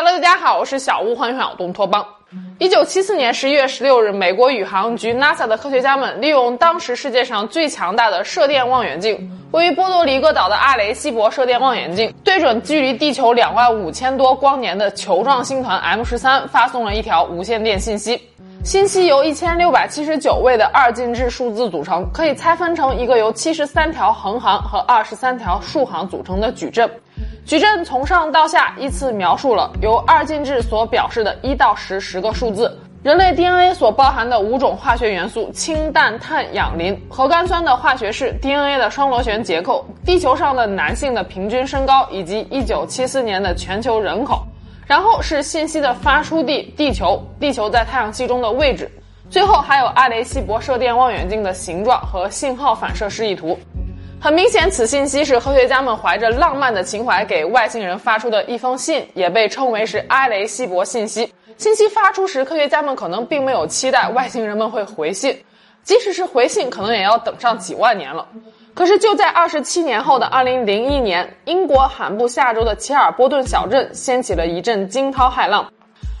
Hello，大家好，我是小屋，欢迎小东托邦。一九七四年十一月十六日，美国宇航局 NASA 的科学家们利用当时世界上最强大的射电望远镜——位于波多黎各岛的阿雷西博射电望远镜，对准距离地球两万五千多光年的球状星团 M 十三，发送了一条无线电信息。信息由一千六百七十九位的二进制数字组成，可以拆分成一个由七十三条横行和二十三条竖行组成的矩阵。矩阵从上到下依次描述了由二进制所表示的一到十十个数字，人类 DNA 所包含的五种化学元素氢、氮、碳、氧、磷，核苷酸的化学式，DNA 的双螺旋结构，地球上的男性的平均身高，以及一九七四年的全球人口。然后是信息的发出地地球，地球在太阳系中的位置，最后还有阿雷西博射电望远镜的形状和信号反射示意图。很明显，此信息是科学家们怀着浪漫的情怀给外星人发出的一封信，也被称为是埃雷西博信息。信息发出时，科学家们可能并没有期待外星人们会回信，即使是回信，可能也要等上几万年了。可是就在二十七年后的二零零一年，英国罕布夏州的切尔波顿小镇掀起了一阵惊涛骇浪。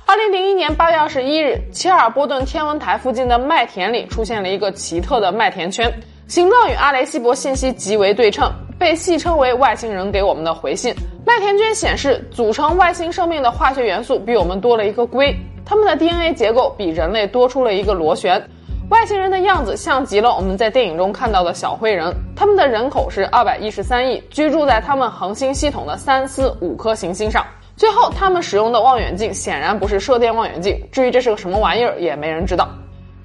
二零零一年八月二十一日，切尔波顿天文台附近的麦田里出现了一个奇特的麦田圈。形状与阿雷西博信息极为对称，被戏称为外星人给我们的回信。麦田圈显示，组成外星生命的化学元素比我们多了一个硅，它们的 DNA 结构比人类多出了一个螺旋。外星人的样子像极了我们在电影中看到的小灰人。他们的人口是二百一十三亿，居住在他们恒星系统的三四五颗行星上。最后，他们使用的望远镜显然不是射电望远镜。至于这是个什么玩意儿，也没人知道。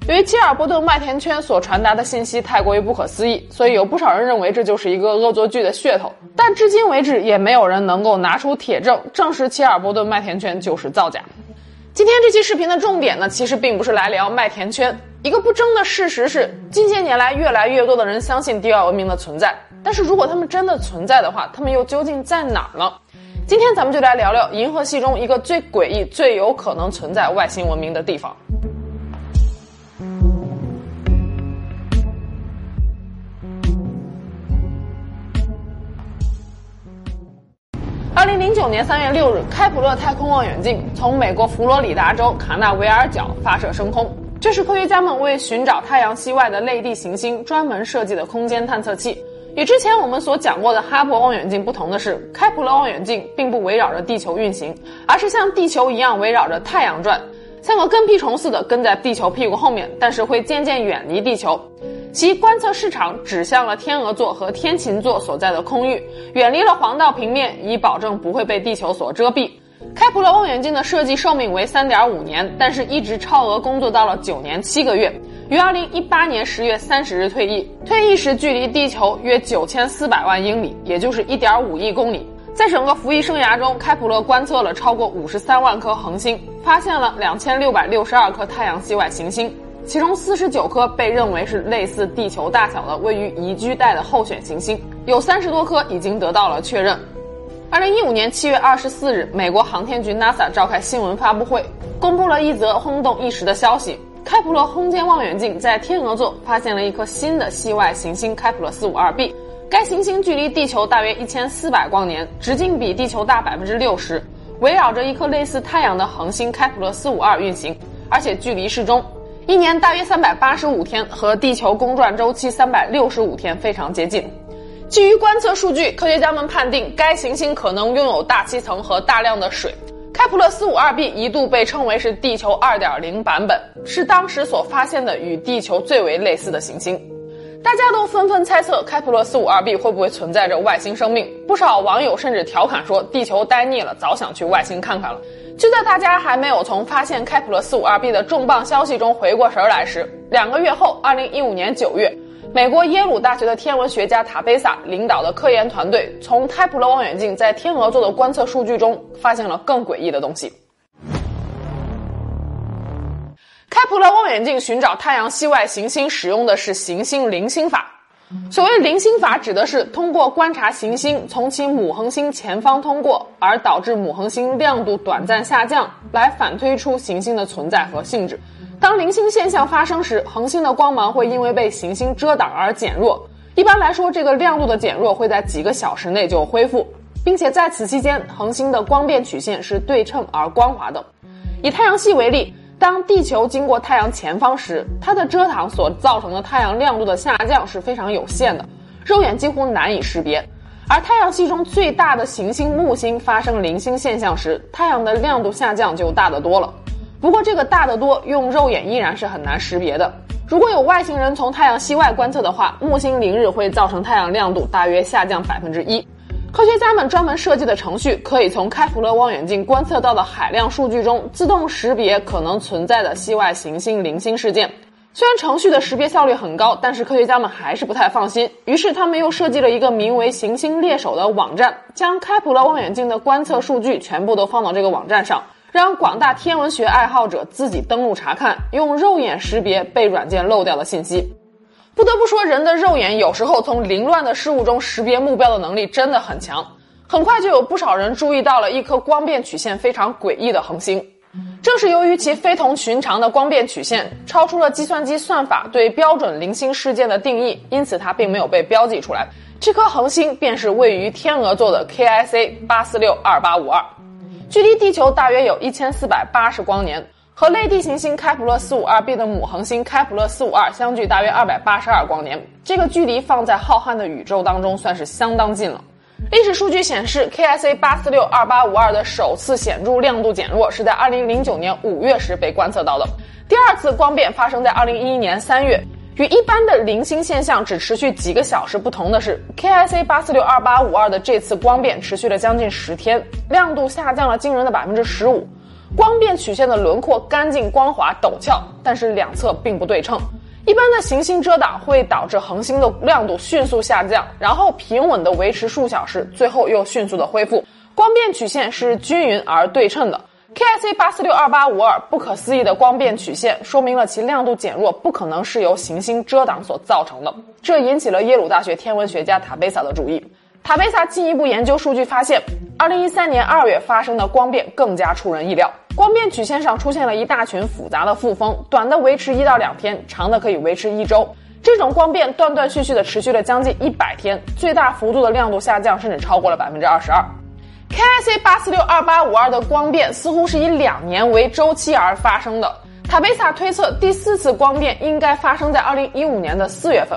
由于切尔波顿麦田圈所传达的信息太过于不可思议，所以有不少人认为这就是一个恶作剧的噱头。但至今为止，也没有人能够拿出铁证证实切尔波顿麦田圈就是造假。今天这期视频的重点呢，其实并不是来聊麦田圈。一个不争的事实是，近些年来越来越多的人相信地外文明的存在。但是如果他们真的存在的话，他们又究竟在哪儿呢？今天咱们就来聊聊银河系中一个最诡异、最有可能存在外星文明的地方。二零零九年三月六日，开普勒太空望远镜从美国佛罗里达州卡纳维尔角发射升空。这是科学家们为寻找太阳系外的类地行星专门设计的空间探测器。与之前我们所讲过的哈勃望远镜不同的是，开普勒望远镜并不围绕着地球运行，而是像地球一样围绕着太阳转，像个跟屁虫似的跟在地球屁股后面，但是会渐渐远离地球。其观测视场指向了天鹅座和天琴座所在的空域，远离了黄道平面，以保证不会被地球所遮蔽。开普勒望远镜的设计寿命为三点五年，但是一直超额工作到了九年七个月，于二零一八年十月三十日退役。退役时距离地球约九千四百万英里，也就是一点五亿公里。在整个服役生涯中，开普勒观测了超过五十三万颗恒星，发现了两千六百六十二颗太阳系外行星。其中四十九颗被认为是类似地球大小的位于宜居带的候选行星，有三十多颗已经得到了确认。二零一五年七月二十四日，美国航天局 NASA 召开新闻发布会，公布了一则轰动一时的消息：开普勒空间望远镜在天鹅座发现了一颗新的系外行星开普勒四五二 b。该行星距离地球大约一千四百光年，直径比地球大百分之六十，围绕着一颗类似太阳的恒星开普勒四五二运行，而且距离适中。一年大约三百八十五天，和地球公转周期三百六十五天非常接近。基于观测数据，科学家们判定该行星可能拥有大气层和大量的水。开普勒四五二 b 一度被称为是地球二点零版本，是当时所发现的与地球最为类似的行星。大家都纷纷猜测开普勒四五二 b 会不会存在着外星生命。不少网友甚至调侃说：“地球呆腻了，早想去外星看看了。”就在大家还没有从发现开普勒四五二 b 的重磅消息中回过神来时，两个月后，二零一五年九月，美国耶鲁大学的天文学家塔贝萨领导的科研团队从开普勒望远镜在天鹅座的观测数据中发现了更诡异的东西。开普勒望远镜寻找太阳系外行星使用的是行星零星法。所谓零星法，指的是通过观察行星从其母恒星前方通过，而导致母恒星亮度短暂下降，来反推出行星的存在和性质。当零星现象发生时，恒星的光芒会因为被行星遮挡而减弱。一般来说，这个亮度的减弱会在几个小时内就恢复。并且在此期间，恒星的光变曲线是对称而光滑的。以太阳系为例，当地球经过太阳前方时，它的遮挡所造成的太阳亮度的下降是非常有限的，肉眼几乎难以识别。而太阳系中最大的行星木星发生零星现象时，太阳的亮度下降就大得多了。不过，这个大得多用肉眼依然是很难识别的。如果有外星人从太阳系外观测的话，木星凌日会造成太阳亮度大约下降百分之一。科学家们专门设计的程序，可以从开普勒望远镜观测到的海量数据中自动识别可能存在的系外行星零星事件。虽然程序的识别效率很高，但是科学家们还是不太放心。于是他们又设计了一个名为“行星猎手”的网站，将开普勒望远镜的观测数据全部都放到这个网站上。让广大天文学爱好者自己登录查看，用肉眼识别被软件漏掉的信息。不得不说，人的肉眼有时候从凌乱的事物中识别目标的能力真的很强。很快就有不少人注意到了一颗光变曲线非常诡异的恒星。正是由于其非同寻常的光变曲线超出了计算机算法对标准零星事件的定义，因此它并没有被标记出来。这颗恒星便是位于天鹅座的 KIC 八四六二八五二。距离地球大约有一千四百八十光年，和类地行星开普勒四五二 b 的母恒星开普勒四五二相距大约二百八十二光年。这个距离放在浩瀚的宇宙当中算是相当近了。历史数据显示，KIC 八四六二八五二的首次显著亮度减弱是在二零零九年五月时被观测到的，第二次光变发生在二零一一年三月。与一般的零星现象只持续几个小时不同的是，KIC 八四六二八五二的这次光变持续了将近十天，亮度下降了惊人的百分之十五，光变曲线的轮廓干净光滑陡峭，但是两侧并不对称。一般的行星遮挡会导致恒星的亮度迅速下降，然后平稳的维持数小时，最后又迅速的恢复。光变曲线是均匀而对称的。KIC 八四六二八五二不可思议的光变曲线，说明了其亮度减弱不可能是由行星遮挡所造成的。这引起了耶鲁大学天文学家塔贝萨的注意。塔贝萨进一步研究数据，发现二零一三年二月发生的光变更加出人意料。光变曲线上出现了一大群复杂的副风，短的维持一到两天，长的可以维持一周。这种光变断断续续的持续了将近一百天，最大幅度的亮度下降甚至超过了百分之二十二。KIC 八四六二八五二的光变似乎是以两年为周期而发生的。塔贝萨推测，第四次光变应该发生在二零一五年的四月份，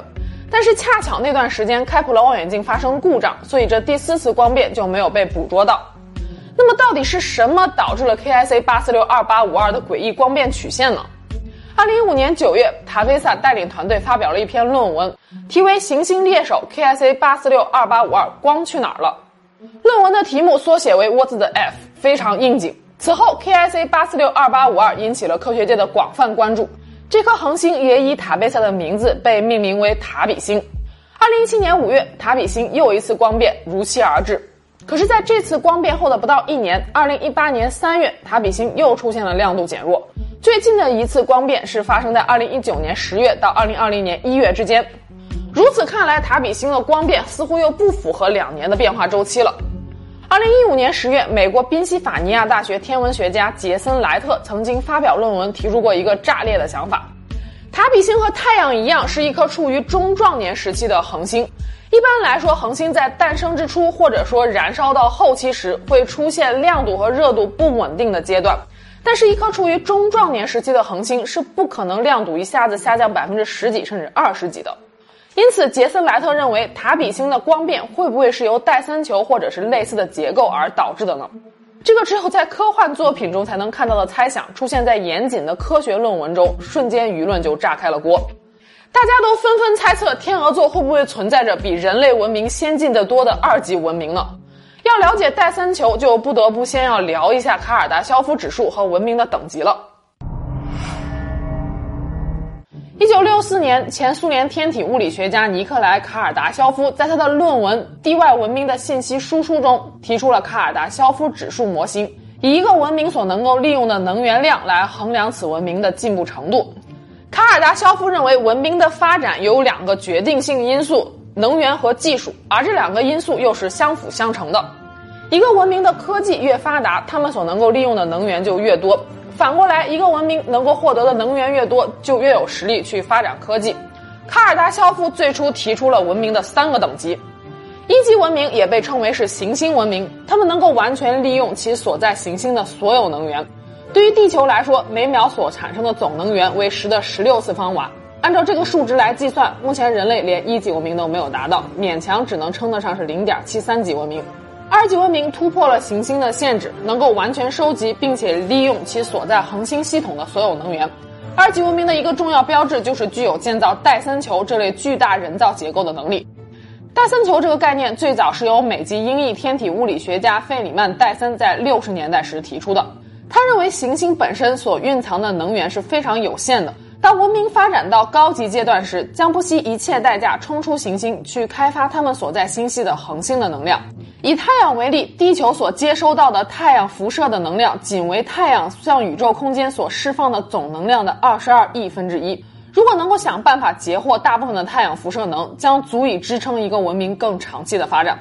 但是恰巧那段时间开普勒望远镜发生故障，所以这第四次光变就没有被捕捉到。那么，到底是什么导致了 KIC 八四六二八五二的诡异光变曲线呢？二零一五年九月，塔贝萨带领团队发表了一篇论文，题为《行星猎手 KIC 八四六二八五二光去哪儿了》。论文的题目缩写为 What's the F，非常应景。此后，KIC 八四六二八五二引起了科学界的广泛关注。这颗恒星也以塔贝萨的名字被命名为塔比星。二零一七年五月，塔比星又一次光变如期而至。可是，在这次光变后的不到一年，二零一八年三月，塔比星又出现了亮度减弱。最近的一次光变是发生在二零一九年十月到二零二零年一月之间。如此看来，塔比星的光变似乎又不符合两年的变化周期了。二零一五年十月，美国宾夕法尼亚大学天文学家杰森莱特曾经发表论文，提出过一个炸裂的想法：塔比星和太阳一样，是一颗处于中壮年时期的恒星。一般来说，恒星在诞生之初，或者说燃烧到后期时，会出现亮度和热度不稳定的阶段。但是，一颗处于中壮年时期的恒星是不可能亮度一下子下降百分之十几甚至二十几的。因此，杰森莱特认为塔比星的光变会不会是由戴森球或者是类似的结构而导致的呢？这个只有在科幻作品中才能看到的猜想，出现在严谨的科学论文中，瞬间舆论就炸开了锅。大家都纷纷猜测天鹅座会不会存在着比人类文明先进的多的二级文明呢？要了解戴森球，就不得不先要聊一下卡尔达肖夫指数和文明的等级了。一九六四年，前苏联天体物理学家尼克莱·卡尔达肖夫在他的论文《地外文明的信息输出》中提出了卡尔达肖夫指数模型，以一个文明所能够利用的能源量来衡量此文明的进步程度。卡尔达肖夫认为，文明的发展有两个决定性因素：能源和技术，而这两个因素又是相辅相成的。一个文明的科技越发达，他们所能够利用的能源就越多。反过来，一个文明能够获得的能源越多，就越有实力去发展科技。卡尔达肖夫最初提出了文明的三个等级：一级文明也被称为是行星文明，他们能够完全利用其所在行星的所有能源。对于地球来说，每秒所产生的总能源为十的十六次方瓦。按照这个数值来计算，目前人类连一级文明都没有达到，勉强只能称得上是零点七三级文明。二级文明突破了行星的限制，能够完全收集并且利用其所在恒星系统的所有能源。二级文明的一个重要标志就是具有建造戴森球这类巨大人造结构的能力。戴森球这个概念最早是由美籍英裔天体物理学家费里曼·戴森在六十年代时提出的。他认为行星本身所蕴藏的能源是非常有限的。当文明发展到高级阶段时，将不惜一切代价冲出行星，去开发他们所在星系的恒星的能量。以太阳为例，地球所接收到的太阳辐射的能量，仅为太阳向宇宙空间所释放的总能量的二十二亿分之一。如果能够想办法截获大部分的太阳辐射能，将足以支撑一个文明更长期的发展。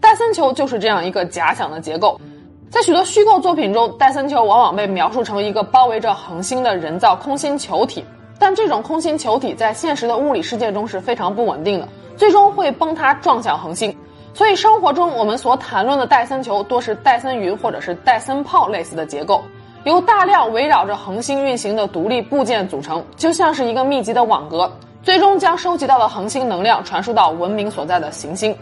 戴森球就是这样一个假想的结构，在许多虚构作品中，戴森球往往被描述成一个包围着恒星的人造空心球体，但这种空心球体在现实的物理世界中是非常不稳定的，最终会崩塌撞向恒星。所以生活中我们所谈论的戴森球多是戴森云或者是戴森炮类似的结构。由大量围绕着恒星运行的独立部件组成，就像是一个密集的网格，最终将收集到的恒星能量传输到文明所在的行星。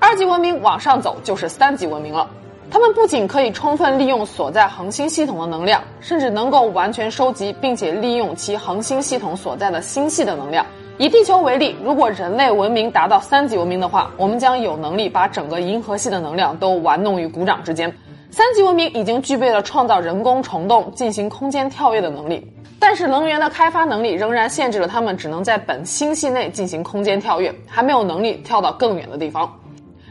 二级文明往上走就是三级文明了，他们不仅可以充分利用所在恒星系统的能量，甚至能够完全收集并且利用其恒星系统所在的星系的能量。以地球为例，如果人类文明达到三级文明的话，我们将有能力把整个银河系的能量都玩弄于股掌之间。三级文明已经具备了创造人工虫洞、进行空间跳跃的能力，但是能源的开发能力仍然限制了他们只能在本星系内进行空间跳跃，还没有能力跳到更远的地方。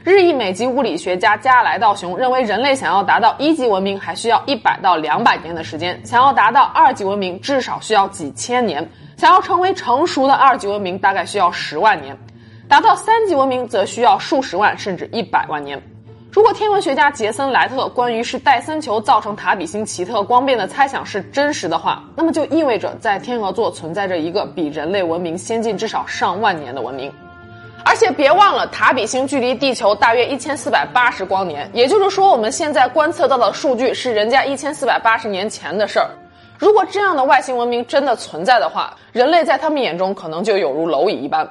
日裔美籍物理学家加莱道雄认为，人类想要达到一级文明还需要一百到两百年的时间，想要达到二级文明至少需要几千年，想要成为成熟的二级文明大概需要十万年，达到三级文明则需要数十万甚至一百万年。如果天文学家杰森·莱特关于是戴森球造成塔比星奇特光变的猜想是真实的话，那么就意味着在天鹅座存在着一个比人类文明先进至少上万年的文明。而且别忘了，塔比星距离地球大约一千四百八十光年，也就是说，我们现在观测到的数据是人家一千四百八十年前的事儿。如果这样的外星文明真的存在的话，人类在他们眼中可能就有如蝼蚁一般。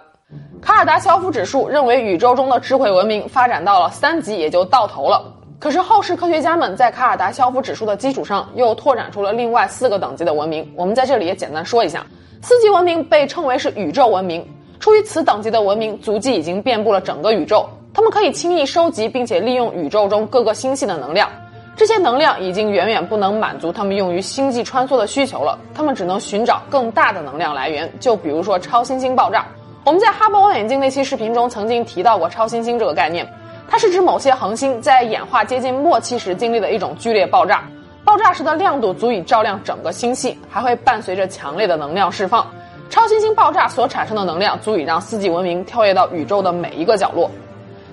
卡尔达肖夫指数认为，宇宙中的智慧文明发展到了三级也就到头了。可是后世科学家们在卡尔达肖夫指数的基础上，又拓展出了另外四个等级的文明。我们在这里也简单说一下：四级文明被称为是宇宙文明。出于此等级的文明，足迹已经遍布了整个宇宙。他们可以轻易收集并且利用宇宙中各个星系的能量。这些能量已经远远不能满足他们用于星际穿梭的需求了。他们只能寻找更大的能量来源，就比如说超新星爆炸。我们在哈勃望远镜那期视频中曾经提到过超新星这个概念，它是指某些恒星在演化接近末期时经历的一种剧烈爆炸，爆炸时的亮度足以照亮整个星系，还会伴随着强烈的能量释放。超新星爆炸所产生的能量足以让四级文明跳跃到宇宙的每一个角落。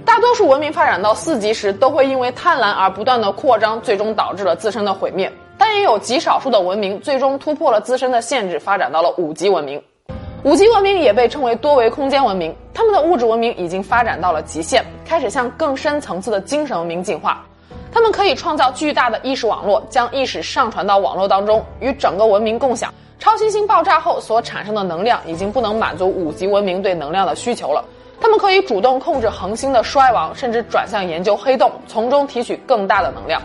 大多数文明发展到四级时，都会因为贪婪而不断的扩张，最终导致了自身的毁灭。但也有极少数的文明最终突破了自身的限制，发展到了五级文明。五级文明也被称为多维空间文明，他们的物质文明已经发展到了极限，开始向更深层次的精神文明进化。他们可以创造巨大的意识网络，将意识上传到网络当中，与整个文明共享。超新星爆炸后所产生的能量已经不能满足五级文明对能量的需求了，他们可以主动控制恒星的衰亡，甚至转向研究黑洞，从中提取更大的能量。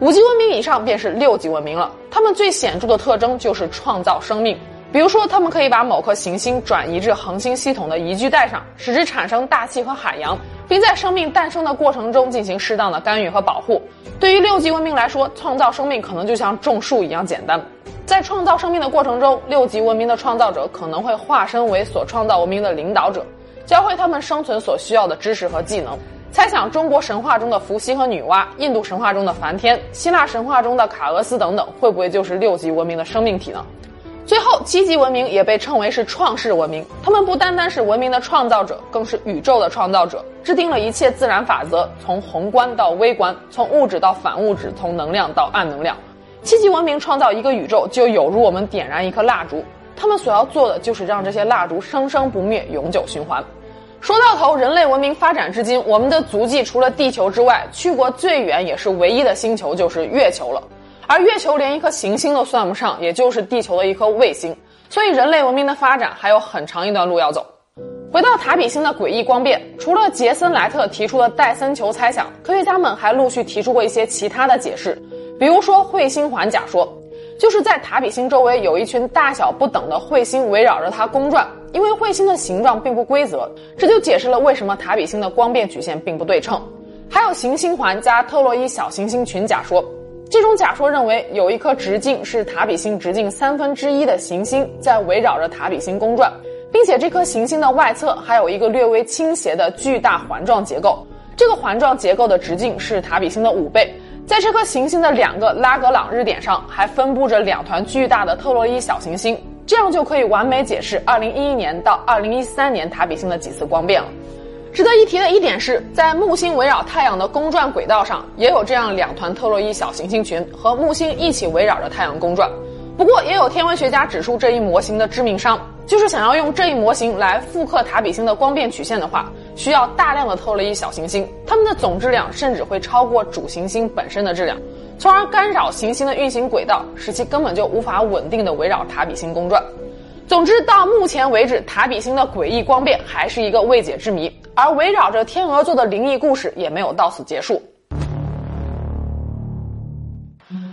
五级文明以上便是六级文明了，他们最显著的特征就是创造生命。比如说，他们可以把某颗行星转移至恒星系统的宜居带上，使之产生大气和海洋，并在生命诞生的过程中进行适当的干预和保护。对于六级文明来说，创造生命可能就像种树一样简单。在创造生命的过程中，六级文明的创造者可能会化身为所创造文明的领导者，教会他们生存所需要的知识和技能。猜想中国神话中的伏羲和女娲，印度神话中的梵天，希腊神话中的卡俄斯等等，会不会就是六级文明的生命体呢？最后，七级文明也被称为是创世文明。他们不单单是文明的创造者，更是宇宙的创造者，制定了一切自然法则，从宏观到微观，从物质到反物质，从能量到暗能量。七级文明创造一个宇宙，就有如我们点燃一颗蜡烛。他们所要做的，就是让这些蜡烛生生不灭，永久循环。说到头，人类文明发展至今，我们的足迹除了地球之外，去过最远也是唯一的星球就是月球了。而月球连一颗行星都算不上，也就是地球的一颗卫星。所以，人类文明的发展还有很长一段路要走。回到塔比星的诡异光变，除了杰森·莱特提出的戴森球猜想，科学家们还陆续提出过一些其他的解释，比如说彗星环假说，就是在塔比星周围有一群大小不等的彗星围绕着它公转，因为彗星的形状并不规则，这就解释了为什么塔比星的光变曲线并不对称。还有行星环加特洛伊小行星群假说，这种假说认为有一颗直径是塔比星直径三分之一的行星在围绕着塔比星公转。并且这颗行星的外侧还有一个略微倾斜的巨大环状结构，这个环状结构的直径是塔比星的五倍。在这颗行星的两个拉格朗日点上还分布着两团巨大的特洛伊小行星，这样就可以完美解释2011年到2013年塔比星的几次光变了。值得一提的一点是，在木星围绕太阳的公转轨道上，也有这样两团特洛伊小行星群和木星一起围绕着太阳公转。不过，也有天文学家指出这一模型的致命伤。就是想要用这一模型来复刻塔比星的光变曲线的话，需要大量的特洛伊小行星，它们的总质量甚至会超过主行星本身的质量，从而干扰行星的运行轨道，使其根本就无法稳定的围绕塔比星公转。总之，到目前为止，塔比星的诡异光变还是一个未解之谜，而围绕着天鹅座的灵异故事也没有到此结束。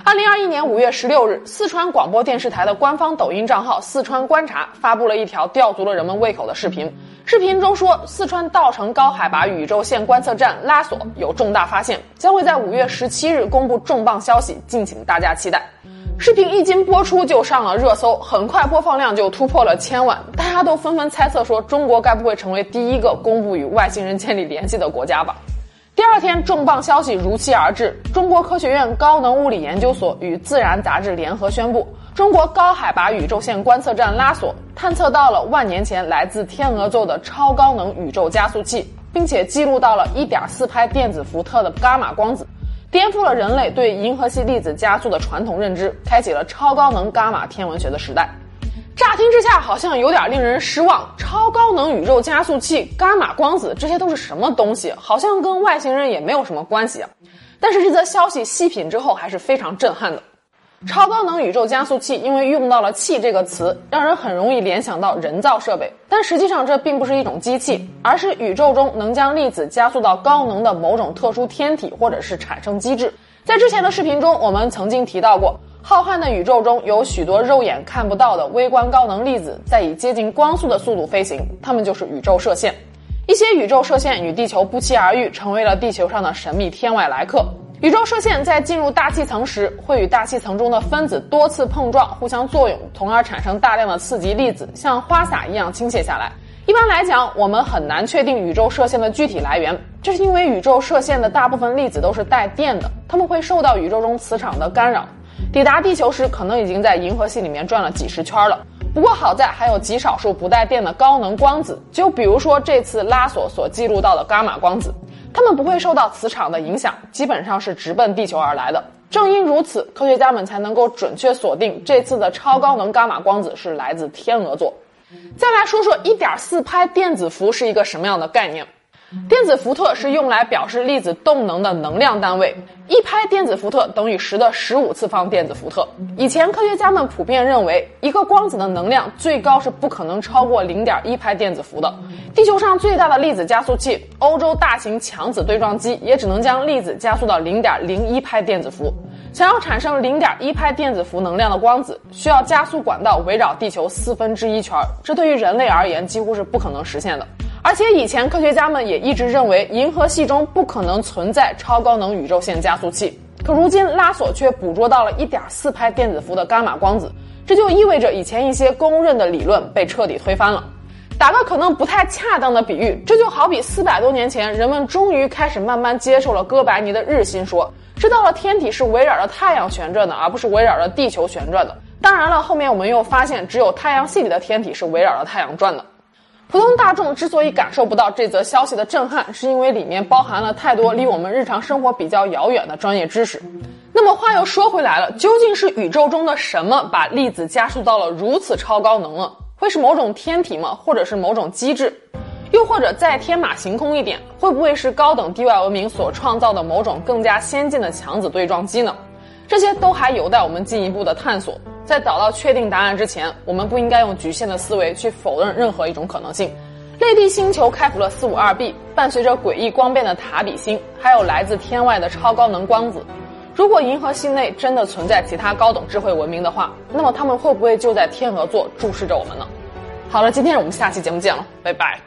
二零二一年五月十六日，四川广播电视台的官方抖音账号“四川观察”发布了一条吊足了人们胃口的视频。视频中说，四川稻城高海拔宇宙线观测站拉索有重大发现，将会在五月十七日公布重磅消息，敬请大家期待。视频一经播出就上了热搜，很快播放量就突破了千万，大家都纷纷猜测说，中国该不会成为第一个公布与外星人建立联系的国家吧？第二天，重磅消息如期而至。中国科学院高能物理研究所与《自然》杂志联合宣布，中国高海拔宇宙线观测站拉索探测到了万年前来自天鹅座的超高能宇宙加速器，并且记录到了1.4拍电子伏特的伽马光子，颠覆了人类对银河系粒子加速的传统认知，开启了超高能伽马天文学的时代。乍听之下好像有点令人失望，超高能宇宙加速器、伽马光子，这些都是什么东西？好像跟外星人也没有什么关系。但是这则消息细品之后还是非常震撼的。超高能宇宙加速器因为用到了“气”这个词，让人很容易联想到人造设备，但实际上这并不是一种机器，而是宇宙中能将粒子加速到高能的某种特殊天体或者是产生机制。在之前的视频中，我们曾经提到过。浩瀚的宇宙中有许多肉眼看不到的微观高能粒子在以接近光速的速度飞行，它们就是宇宙射线。一些宇宙射线与地球不期而遇，成为了地球上的神秘天外来客。宇宙射线在进入大气层时，会与大气层中的分子多次碰撞，互相作用，从而产生大量的次级粒子，像花洒一样倾泻下来。一般来讲，我们很难确定宇宙射线的具体来源，这是因为宇宙射线的大部分粒子都是带电的，它们会受到宇宙中磁场的干扰。抵达地球时，可能已经在银河系里面转了几十圈了。不过好在还有极少数不带电的高能光子，就比如说这次拉索所记录到的伽马光子，它们不会受到磁场的影响，基本上是直奔地球而来的。正因如此，科学家们才能够准确锁定这次的超高能伽马光子是来自天鹅座。再来说说一点四拍电子伏是一个什么样的概念。电子伏特是用来表示粒子动能的能量单位，一拍电子伏特等于十的十五次方电子伏特。以前科学家们普遍认为，一个光子的能量最高是不可能超过零点一拍电子伏的。地球上最大的粒子加速器——欧洲大型强子对撞机，也只能将粒子加速到零点零一拍电子伏。想要产生零点一拍电子伏能量的光子，需要加速管道围绕地球四分之一圈，这对于人类而言几乎是不可能实现的。而且以前科学家们也一直认为银河系中不可能存在超高能宇宙线加速器，可如今拉索却捕捉到了一点四拍电子伏的伽马光子，这就意味着以前一些公认的理论被彻底推翻了。打个可能不太恰当的比喻，这就好比四百多年前人们终于开始慢慢接受了哥白尼的日心说，知道了天体是围绕着太阳旋转的，而不是围绕着地球旋转的。当然了，后面我们又发现只有太阳系里的天体是围绕着太阳转的。普通大众之所以感受不到这则消息的震撼，是因为里面包含了太多离我们日常生活比较遥远的专业知识。那么话又说回来了，究竟是宇宙中的什么把粒子加速到了如此超高能了？会是某种天体吗？或者是某种机制？又或者再天马行空一点，会不会是高等地外文明所创造的某种更加先进的强子对撞机呢？这些都还有待我们进一步的探索。在找到确定答案之前，我们不应该用局限的思维去否认任何一种可能性。类地星球开服了四五二 b，伴随着诡异光变的塔比星，还有来自天外的超高能光子。如果银河系内真的存在其他高等智慧文明的话，那么他们会不会就在天鹅座注视着我们呢？好了，今天我们下期节目见了，拜拜。